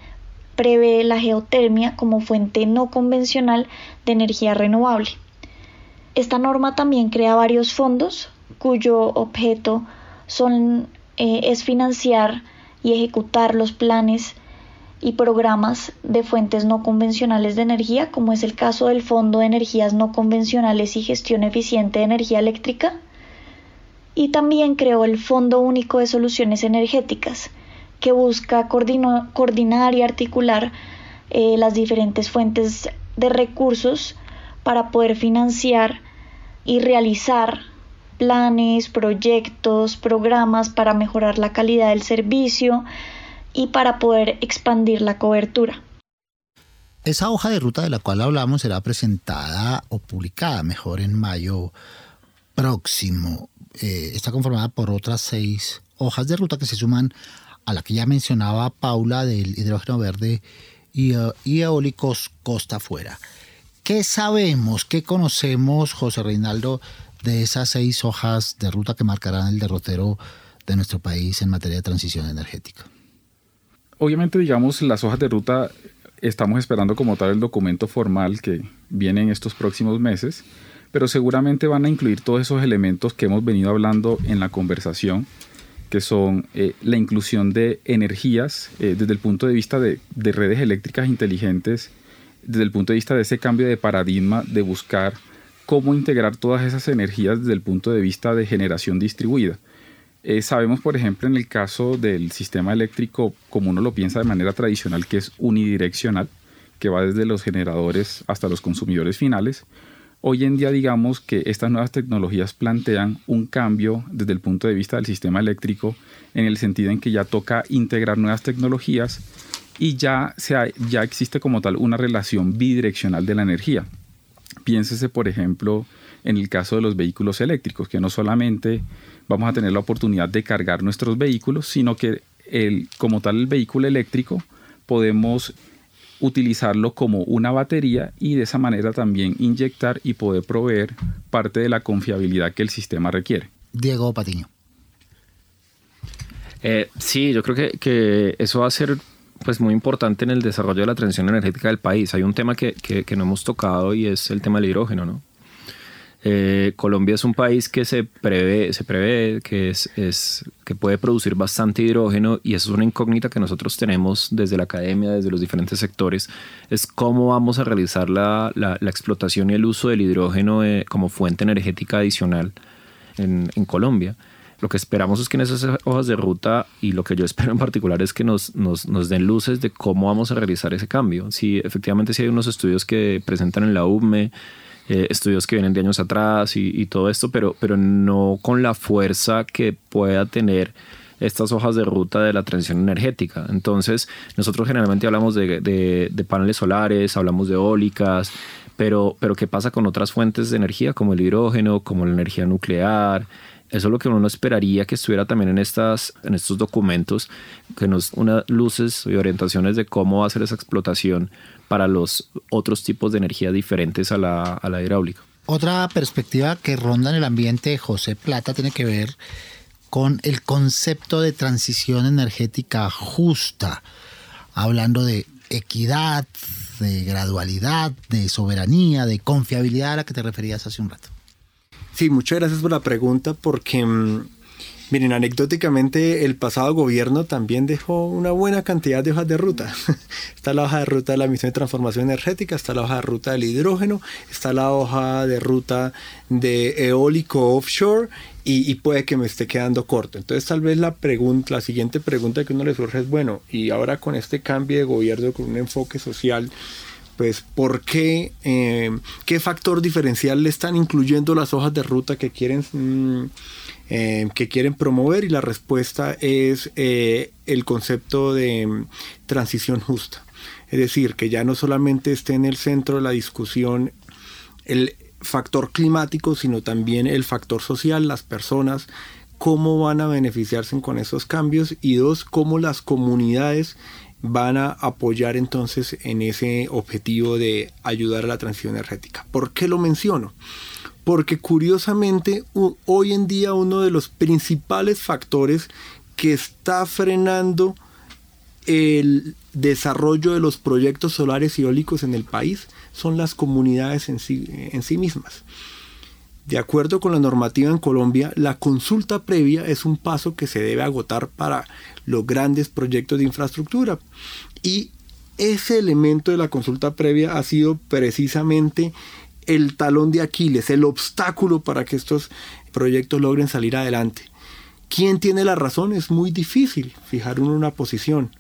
prevé la geotermia como fuente no convencional de energía renovable. Esta norma también crea varios fondos cuyo objeto son, eh, es financiar y ejecutar los planes y programas de fuentes no convencionales de energía, como es el caso del Fondo de Energías No Convencionales y Gestión Eficiente de Energía Eléctrica. Y también creó el Fondo Único de Soluciones Energéticas, que busca coordinar y articular eh, las diferentes fuentes de recursos para poder financiar y realizar planes, proyectos, programas para mejorar la calidad del servicio y para poder expandir la cobertura. Esa hoja de ruta de la cual hablamos será presentada o publicada mejor en mayo próximo. Eh, está conformada por otras seis hojas de ruta que se suman a la que ya mencionaba Paula del hidrógeno verde y, eh, y eólicos costa afuera. ¿Qué sabemos, qué conocemos, José Reinaldo, de esas seis hojas de ruta que marcarán el derrotero de nuestro país en materia de transición energética? Obviamente, digamos, las hojas de ruta estamos esperando como tal el documento formal que viene en estos próximos meses, pero seguramente van a incluir todos esos elementos que hemos venido hablando en la conversación, que son eh, la inclusión de energías eh, desde el punto de vista de, de redes eléctricas inteligentes desde el punto de vista de ese cambio de paradigma de buscar cómo integrar todas esas energías desde el punto de vista de generación distribuida. Eh, sabemos, por ejemplo, en el caso del sistema eléctrico, como uno lo piensa de manera tradicional, que es unidireccional, que va desde los generadores hasta los consumidores finales. Hoy en día digamos que estas nuevas tecnologías plantean un cambio desde el punto de vista del sistema eléctrico en el sentido en que ya toca integrar nuevas tecnologías y ya, sea, ya existe como tal una relación bidireccional de la energía. Piénsese, por ejemplo, en el caso de los vehículos eléctricos, que no solamente vamos a tener la oportunidad de cargar nuestros vehículos, sino que el, como tal el vehículo eléctrico podemos utilizarlo como una batería y de esa manera también inyectar y poder proveer parte de la confiabilidad que el sistema requiere. Diego Patiño. Eh, sí, yo creo que, que, eso va a ser pues muy importante en el desarrollo de la transición energética del país. Hay un tema que, que, que no hemos tocado y es el tema del hidrógeno, ¿no? Eh, Colombia es un país que se prevé, se prevé que, es, es, que puede producir bastante hidrógeno y eso es una incógnita que nosotros tenemos desde la academia, desde los diferentes sectores, es cómo vamos a realizar la, la, la explotación y el uso del hidrógeno eh, como fuente energética adicional en, en, Colombia. Lo que esperamos es que en esas hojas de ruta y lo que yo espero en particular es que nos, nos, nos den luces de cómo vamos a realizar ese cambio. Si efectivamente si hay unos estudios que presentan en la UME, eh, estudios que vienen de años atrás y, todo esto, pero, pero no con la fuerza que pueda tener estas hojas de ruta de la transición energética. Entonces, nosotros generalmente hablamos de, de, de paneles solares, hablamos de eólicas, pero, pero ¿qué pasa con otras fuentes de energía como el hidrógeno, como la energía nuclear? Eso es lo que uno esperaría que estuviera también en, estas, en estos documentos, que nos una luces y orientaciones de cómo va a ser esa explotación para los otros tipos de energía diferentes a la, a la hidráulica. Otra perspectiva que ronda en el ambiente de José Plata tiene que ver con el concepto de transición energética justa, hablando de equidad, de gradualidad, de soberanía, de confiabilidad a la que te referías hace un rato. Sí, muchas gracias por la pregunta porque, miren, anecdóticamente el pasado gobierno también dejó una buena cantidad de hojas de ruta. está la hoja de ruta de la misión de transformación energética, está la hoja de ruta del hidrógeno, está la hoja de ruta de eólico offshore y, y, puede que me esté quedando corto. Entonces tal vez la pregunta, la siguiente pregunta que uno le surge es, bueno, y ahora con este cambio de gobierno, con un enfoque social, pues por qué, eh, qué factor diferencial le están incluyendo las hojas de ruta que quieren, mm, eh, que quieren promover y la respuesta es eh, el concepto de mm, transición justa. Es decir, que ya no solamente esté en el centro de la discusión el factor climático, sino también el factor social, las personas, cómo van a beneficiarse con esos cambios y dos, cómo las comunidades van a apoyar entonces en ese objetivo de ayudar a la transición energética. ¿Por qué lo menciono? Porque curiosamente hoy en día uno de los principales factores que está frenando el desarrollo de los proyectos solares y eólicos en el país son las comunidades en sí, en sí mismas. De acuerdo con la normativa en Colombia, la consulta previa es un paso que se debe agotar para los grandes proyectos de infraestructura. Y ese elemento de la consulta previa ha sido precisamente el talón de Aquiles, el obstáculo para que estos proyectos logren salir adelante. ¿Quién tiene la razón? Es muy difícil fijar una posición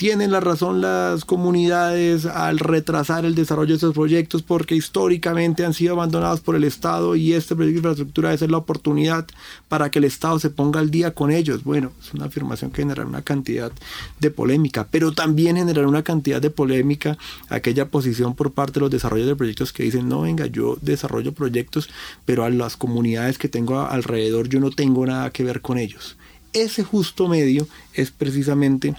tienen la razón las comunidades al retrasar el desarrollo de estos proyectos porque históricamente han sido abandonados por el Estado y este proyecto de infraestructura ser la oportunidad para que el Estado se ponga al día con ellos. Bueno, es una afirmación que generará una cantidad de polémica, pero también generará una cantidad de polémica aquella posición por parte de los desarrollos de proyectos que dicen, no, venga, yo desarrollo proyectos, pero a las comunidades que tengo alrededor yo no tengo nada que ver con ellos. Ese justo medio es precisamente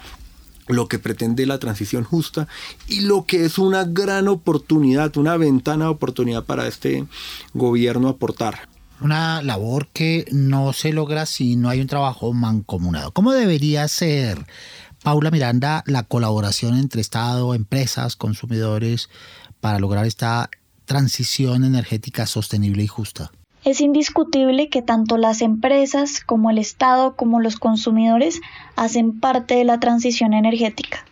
lo que pretende la transición justa y lo que es una gran oportunidad, una ventana de oportunidad para este gobierno aportar. Una labor que no se logra si no hay un trabajo mancomunado. ¿Cómo debería ser, Paula Miranda, la colaboración entre Estado, empresas, consumidores para lograr esta transición energética sostenible y justa? Es indiscutible que tanto las empresas como el Estado como los consumidores hacen parte de la transición energética.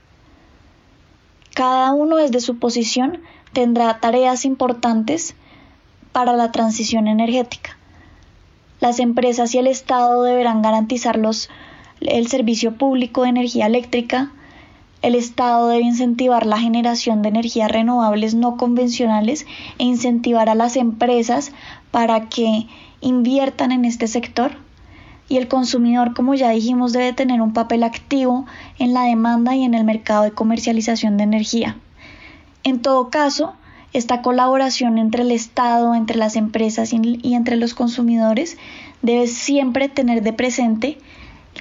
Cada uno desde su posición tendrá tareas importantes para la transición energética. Las empresas y el Estado deberán garantizar el servicio público de energía eléctrica, El Estado debe incentivar la generación de energías renovables no convencionales e incentivar a las empresas para que inviertan en este sector. Y el consumidor, como ya dijimos, debe tener un papel activo en la demanda y en el mercado de comercialización de energía. En todo caso, esta colaboración entre el Estado, entre las empresas y entre los consumidores debe siempre tener de presente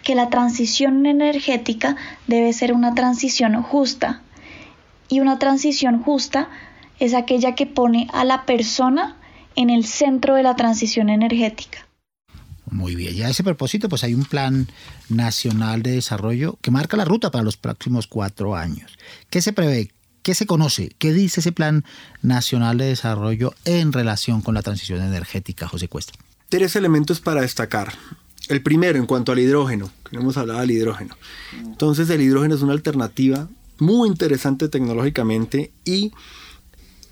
que la transición energética debe ser una transición justa. Y una transición justa es aquella que pone a la persona en el centro de la transición energética. Muy bien, ya a ese propósito, pues hay un plan nacional de desarrollo que marca la ruta para los próximos cuatro años. ¿Qué se prevé? ¿Qué se conoce? ¿Qué dice ese plan nacional de desarrollo en relación con la transición energética, José Cuesta? Tres elementos para destacar. El primero, en cuanto al hidrógeno, que hemos hablado del hidrógeno. Entonces, el hidrógeno es una alternativa muy interesante tecnológicamente y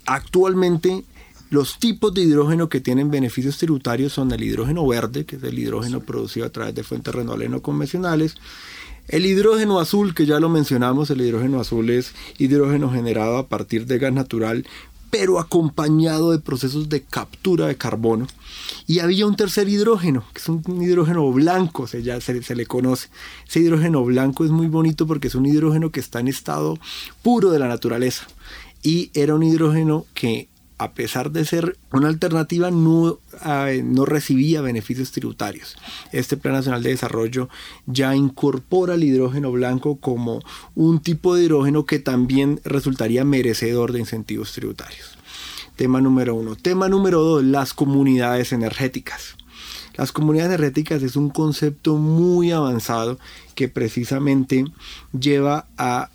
actualmente los tipos de hidrógeno que tienen beneficios tributarios son el hidrógeno verde, que es el hidrógeno producido a través de fuentes renovables no convencionales, el hidrógeno azul, que ya lo mencionamos, el hidrógeno azul es hidrógeno generado a partir de gas natural, pero acompañado de procesos de captura de carbono. Y había un tercer hidrógeno, que es un hidrógeno blanco, se, ya se, se, le conoce. Ese hidrógeno blanco es muy bonito porque es un hidrógeno que está en estado puro de la naturaleza. Y era un hidrógeno que a pesar de ser una alternativa, no, no, recibía beneficios tributarios. Este Plan Nacional de Desarrollo ya incorpora el hidrógeno blanco como un tipo de hidrógeno que también resultaría merecedor de incentivos tributarios. Tema número uno. Tema número dos, las comunidades energéticas. Las comunidades energéticas es un concepto muy avanzado que precisamente lleva a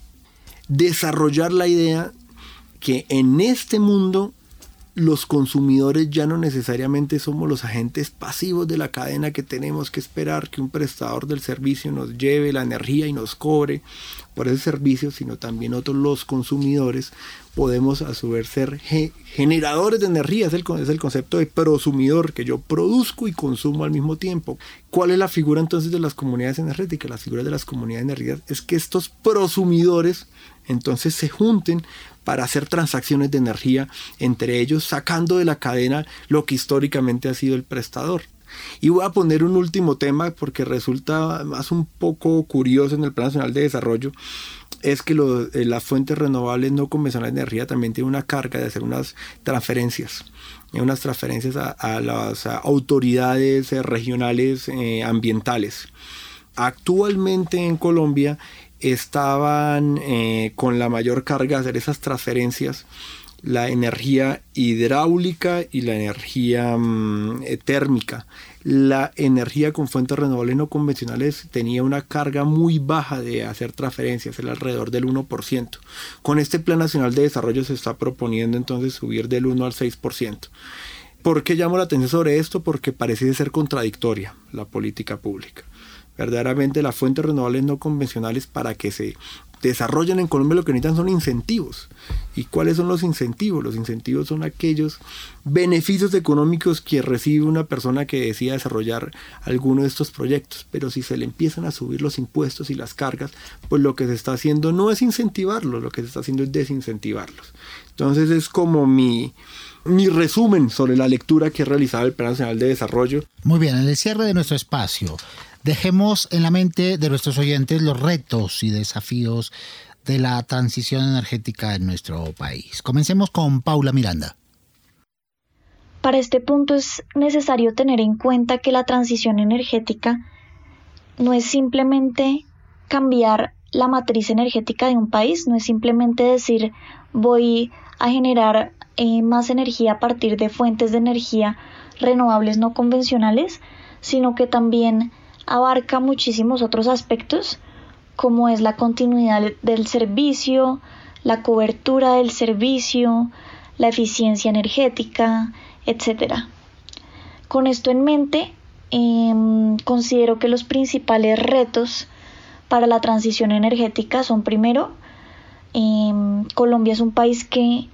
desarrollar la idea que en este mundo los consumidores ya no necesariamente somos los agentes pasivos de la cadena que tenemos que esperar que un prestador del servicio nos lleve la energía y nos cobre por ese servicio, sino también otros los consumidores podemos a su vez ser generadores de energía, es el, es el concepto de prosumidor, que yo produzco y consumo al mismo tiempo. ¿Cuál es la figura entonces de las comunidades energéticas? La figura de las comunidades energéticas es que estos prosumidores entonces se junten para hacer transacciones de energía entre ellos, sacando de la cadena lo que históricamente ha sido el prestador. Y voy a poner un último tema porque resulta más un poco curioso en el Plan Nacional de Desarrollo, es que eh, las fuentes renovables no convencionales de energía también tienen una carga de hacer unas transferencias, eh, unas transferencias a, las autoridades eh, regionales ambientales. Actualmente en Colombia estaban con la mayor carga de hacer esas transferencias la energía hidráulica y la energía mm, eh, térmica. La energía con fuentes renovables no convencionales tenía una carga muy baja de hacer transferencias, el alrededor del 1%. Con este Plan Nacional de Desarrollo se está proponiendo entonces subir del 1 al 6%. ¿Por qué llamo la atención sobre esto? Porque parece ser contradictoria la política pública verdaderamente las fuentes renovables no convencionales para que se desarrollan en Colombia lo que necesitan son incentivos. ¿Y cuáles son los incentivos? Los incentivos son aquellos beneficios económicos que recibe una persona que decida desarrollar alguno de estos proyectos. Pero si se le empiezan a subir los impuestos y las cargas, pues lo que se está haciendo no es incentivarlos, lo que se está haciendo es desincentivarlos. Entonces es como mi, mi resumen sobre la lectura que he realizado el Plan Nacional de Desarrollo. Muy bien, en el cierre de nuestro espacio, Dejemos en la mente de nuestros oyentes los retos y desafíos de la transición energética en nuestro país. Comencemos con Paula Miranda. Para este punto es necesario tener en cuenta que la transición energética no es simplemente cambiar la matriz energética de un país, no es simplemente decir voy a generar eh, más energía a partir de fuentes de energía renovables no convencionales, sino que también abarca muchísimos otros aspectos como es la continuidad del servicio, la cobertura del servicio, la eficiencia energética, etc. Con esto en mente, em, considero que los principales retos para la transición energética son primero, em, Colombia es un país que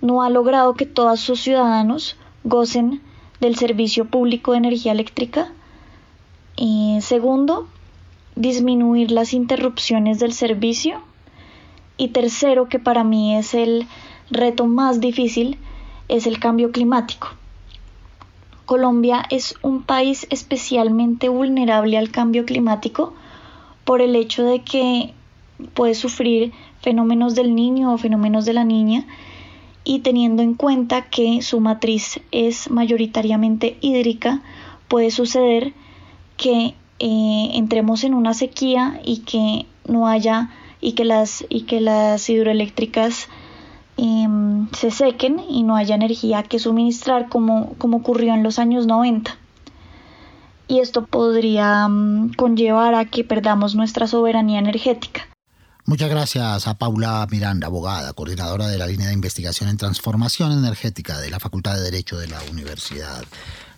no ha logrado que todos sus ciudadanos gocen del servicio público de energía eléctrica, segundo, disminuir las interrupciones del servicio. Y tercero, que para mí es el reto más difícil, es el cambio climático. Colombia es un país especialmente vulnerable al cambio climático por el hecho de que puede sufrir fenómenos del niño o fenómenos de la niña y teniendo en cuenta que su matriz es mayoritariamente hídrica, puede suceder que eh, entremos en una sequía y que no haya y que las y que las hidroeléctricas em, se sequen y no haya energía que suministrar como, como ocurrió en los años 90. Y esto podría mm, conllevar a que perdamos nuestra soberanía energética. Muchas gracias a Paula Miranda, abogada, coordinadora de la línea de investigación en transformación energética de la Facultad de Derecho de la Universidad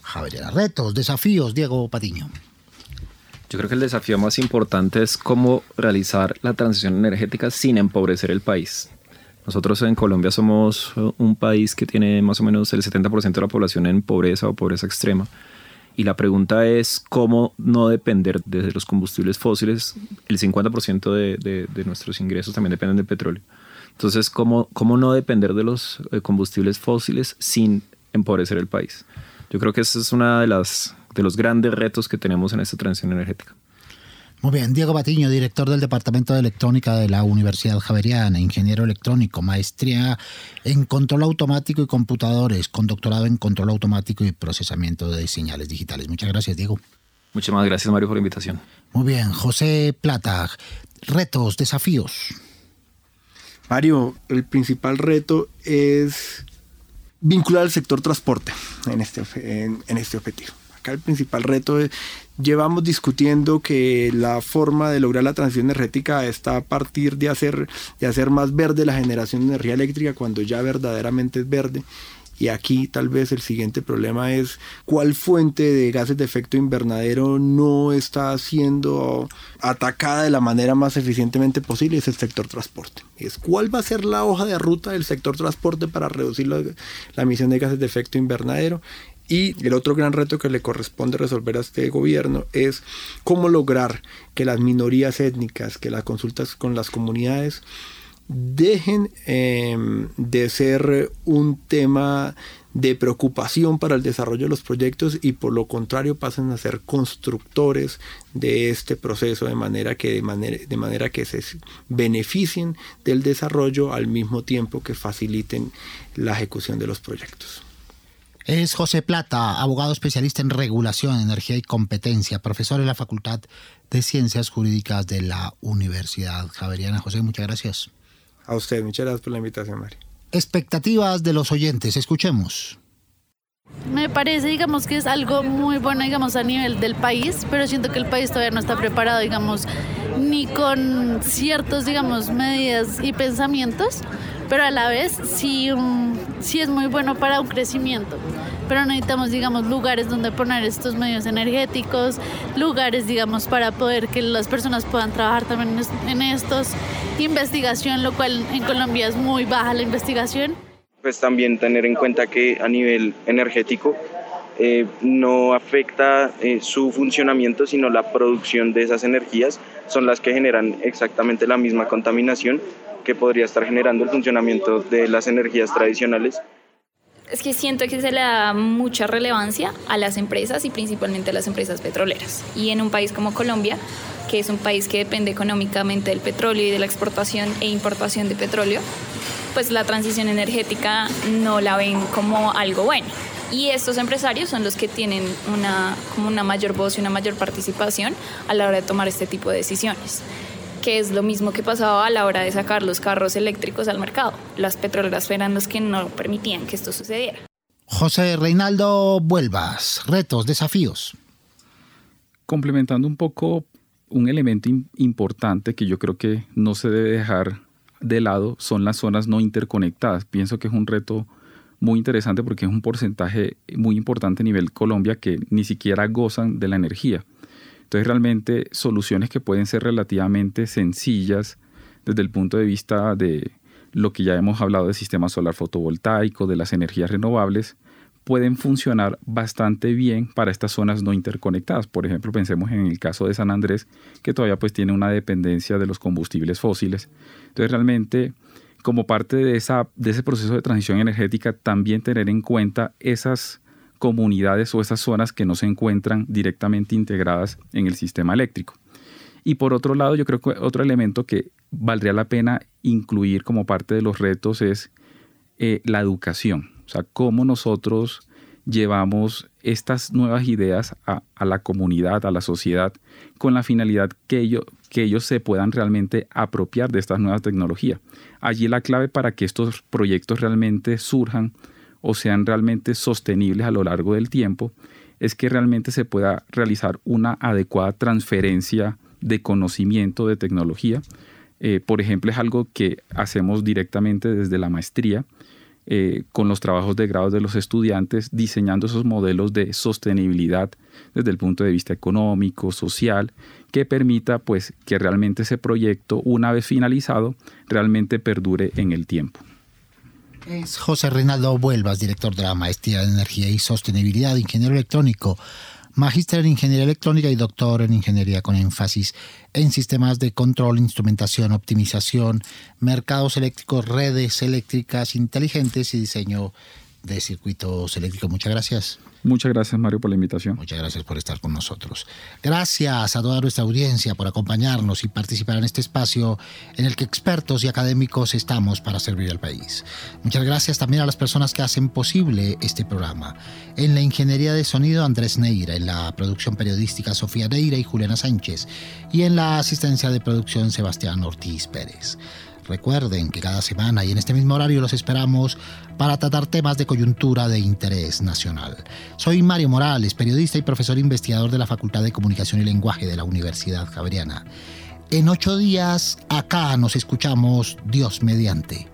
Javeriana. Retos, desafíos, Diego Patiño. Yo creo que el desafío más importante es cómo realizar la transición energética sin empobrecer el país. Nosotros en Colombia somos un país que tiene más o menos el 70% de la población en pobreza o pobreza extrema. Y la pregunta es cómo no depender de los combustibles fósiles. El 50% de, de, nuestros ingresos también dependen del petróleo. Entonces, ¿cómo, ¿cómo no depender de los eh, combustibles fósiles sin empobrecer el país? Yo creo que ese es uno de, las, de los grandes retos que tenemos en esta transición energética. Muy bien, Diego Batiño, director del Departamento de Electrónica de la Universidad Javeriana, ingeniero electrónico, maestría en control automático y computadores, con doctorado en control automático y procesamiento de señales digitales. Muchas gracias, Diego. Muchas más gracias, Mario, por la invitación. Muy bien, José Plata, retos, desafíos. Mario, el principal reto es vincular al sector transporte en este, en este objetivo el principal reto es, llevamos discutiendo que la forma de lograr la transición energética está a partir de hacer, de hacer más verde la generación de energía eléctrica cuando ya verdaderamente es verde. Y aquí tal vez el siguiente problema es cuál fuente de gases de efecto invernadero no está siendo atacada de la manera más eficientemente posible, es el sector transporte. Es cuál va a ser la hoja de ruta del sector transporte para reducir la, la emisión de gases de efecto invernadero y el otro gran reto que le corresponde resolver a este gobierno es cómo lograr que las minorías étnicas, que las consultas con las comunidades dejen em, de ser un tema de preocupación para el desarrollo de los proyectos y por lo contrario pasen a ser constructores de este proceso de manera que de manera, de manera que se beneficien del desarrollo al mismo tiempo que faciliten la ejecución de los proyectos. Es José Plata, abogado especialista en regulación, energía y competencia, profesor en la Facultad de Ciencias Jurídicas de la Universidad Javeriana. José, muchas gracias. A usted, muchas gracias por la invitación, María. Expectativas de los oyentes, escuchemos. Me parece, digamos, que es algo muy bueno, digamos, a nivel del país, pero siento que el país todavía no está preparado, digamos, ni con ciertos, digamos, medidas y pensamientos pero a la vez sí, sí es muy bueno para un crecimiento. Pero necesitamos, digamos, lugares donde poner estos medios energéticos, lugares, digamos, para poder que las personas puedan trabajar también en estos. Investigación, lo cual en Colombia es muy baja la investigación. Pues también tener en cuenta que a nivel energético eh, no afecta eh, su funcionamiento, sino la producción de esas energías son las que generan exactamente la misma contaminación que podría estar generando el funcionamiento de las energías tradicionales. Es que siento que se le da mucha relevancia a las empresas y principalmente a las empresas petroleras. Y en un país como Colombia, que es un país que depende económicamente del petróleo y de la exportación e importación de petróleo, pues la transición energética no la ven como algo bueno. Y estos empresarios son los que tienen una, como una mayor voz y una mayor participación a la hora de tomar este tipo de decisiones que es lo mismo que pasaba a la hora de sacar los carros eléctricos al mercado. Las petroleras eran los que no permitían que esto sucediera. José Reinaldo Vuelvas, retos, desafíos. Complementando un poco un elemento importante que yo creo que no se debe dejar de lado son las zonas no interconectadas. Pienso que es un reto muy interesante porque es un porcentaje muy importante a nivel Colombia que ni siquiera gozan de la energía. Entonces realmente soluciones que pueden ser relativamente sencillas desde el punto de vista de lo que ya hemos hablado del sistema solar fotovoltaico, de las energías renovables, pueden funcionar bastante bien para estas zonas no interconectadas. Por ejemplo, pensemos en el caso de San Andrés, que todavía pues tiene una dependencia de los combustibles fósiles. Entonces realmente como parte de, de ese proceso de transición energética, también tener en cuenta esas comunidades o esas zonas que no se encuentran directamente integradas en el sistema eléctrico. Y por otro lado, yo creo que otro elemento que valdría la pena incluir como parte de los retos es eh, la educación. O sea, cómo nosotros llevamos estas nuevas ideas a, la comunidad, a la sociedad, con la finalidad que, que ellos se puedan realmente apropiar de estas nuevas tecnologías. Allí la clave para que estos proyectos realmente surjan o sean realmente sostenibles a lo largo del tiempo es que realmente se pueda realizar una adecuada transferencia de conocimiento de tecnología. Eh, por ejemplo, es algo que hacemos directamente desde la maestría eh, con los trabajos de grado de los estudiantes, diseñando esos modelos de sostenibilidad desde el punto de vista económico, social, que permita pues que realmente ese proyecto, una vez finalizado, realmente perdure en el tiempo. Es José Reinaldo Vuelvas, director de la Maestría de Energía y Sostenibilidad, ingeniero electrónico magíster en Ingeniería Electrónica y doctor en Ingeniería con énfasis en sistemas de control, instrumentación, optimización, mercados eléctricos, redes eléctricas inteligentes y diseño de circuitos eléctricos. Muchas gracias. Muchas gracias, Mario, por la invitación. Muchas gracias por estar con nosotros. Gracias a toda nuestra audiencia por acompañarnos y participar en este espacio en el que expertos y académicos estamos para servir al país. Muchas gracias también a las personas que hacen posible este programa. En la ingeniería de sonido, Andrés Neira, en la producción periodística, Sofía Neira y Juliana Sánchez, y en la asistencia de producción, Sebastián Ortiz Pérez. Recuerden que cada semana y en este mismo horario los esperamos para tratar temas de coyuntura de interés nacional. Soy Mario Morales, periodista y profesor investigador de la Facultad de Comunicación y Lenguaje de la Universidad Javeriana. En ocho días acá nos escuchamos Dios mediante.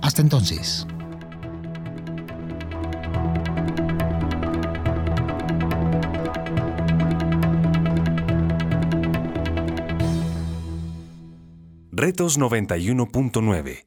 Hasta entonces. Retos 91.9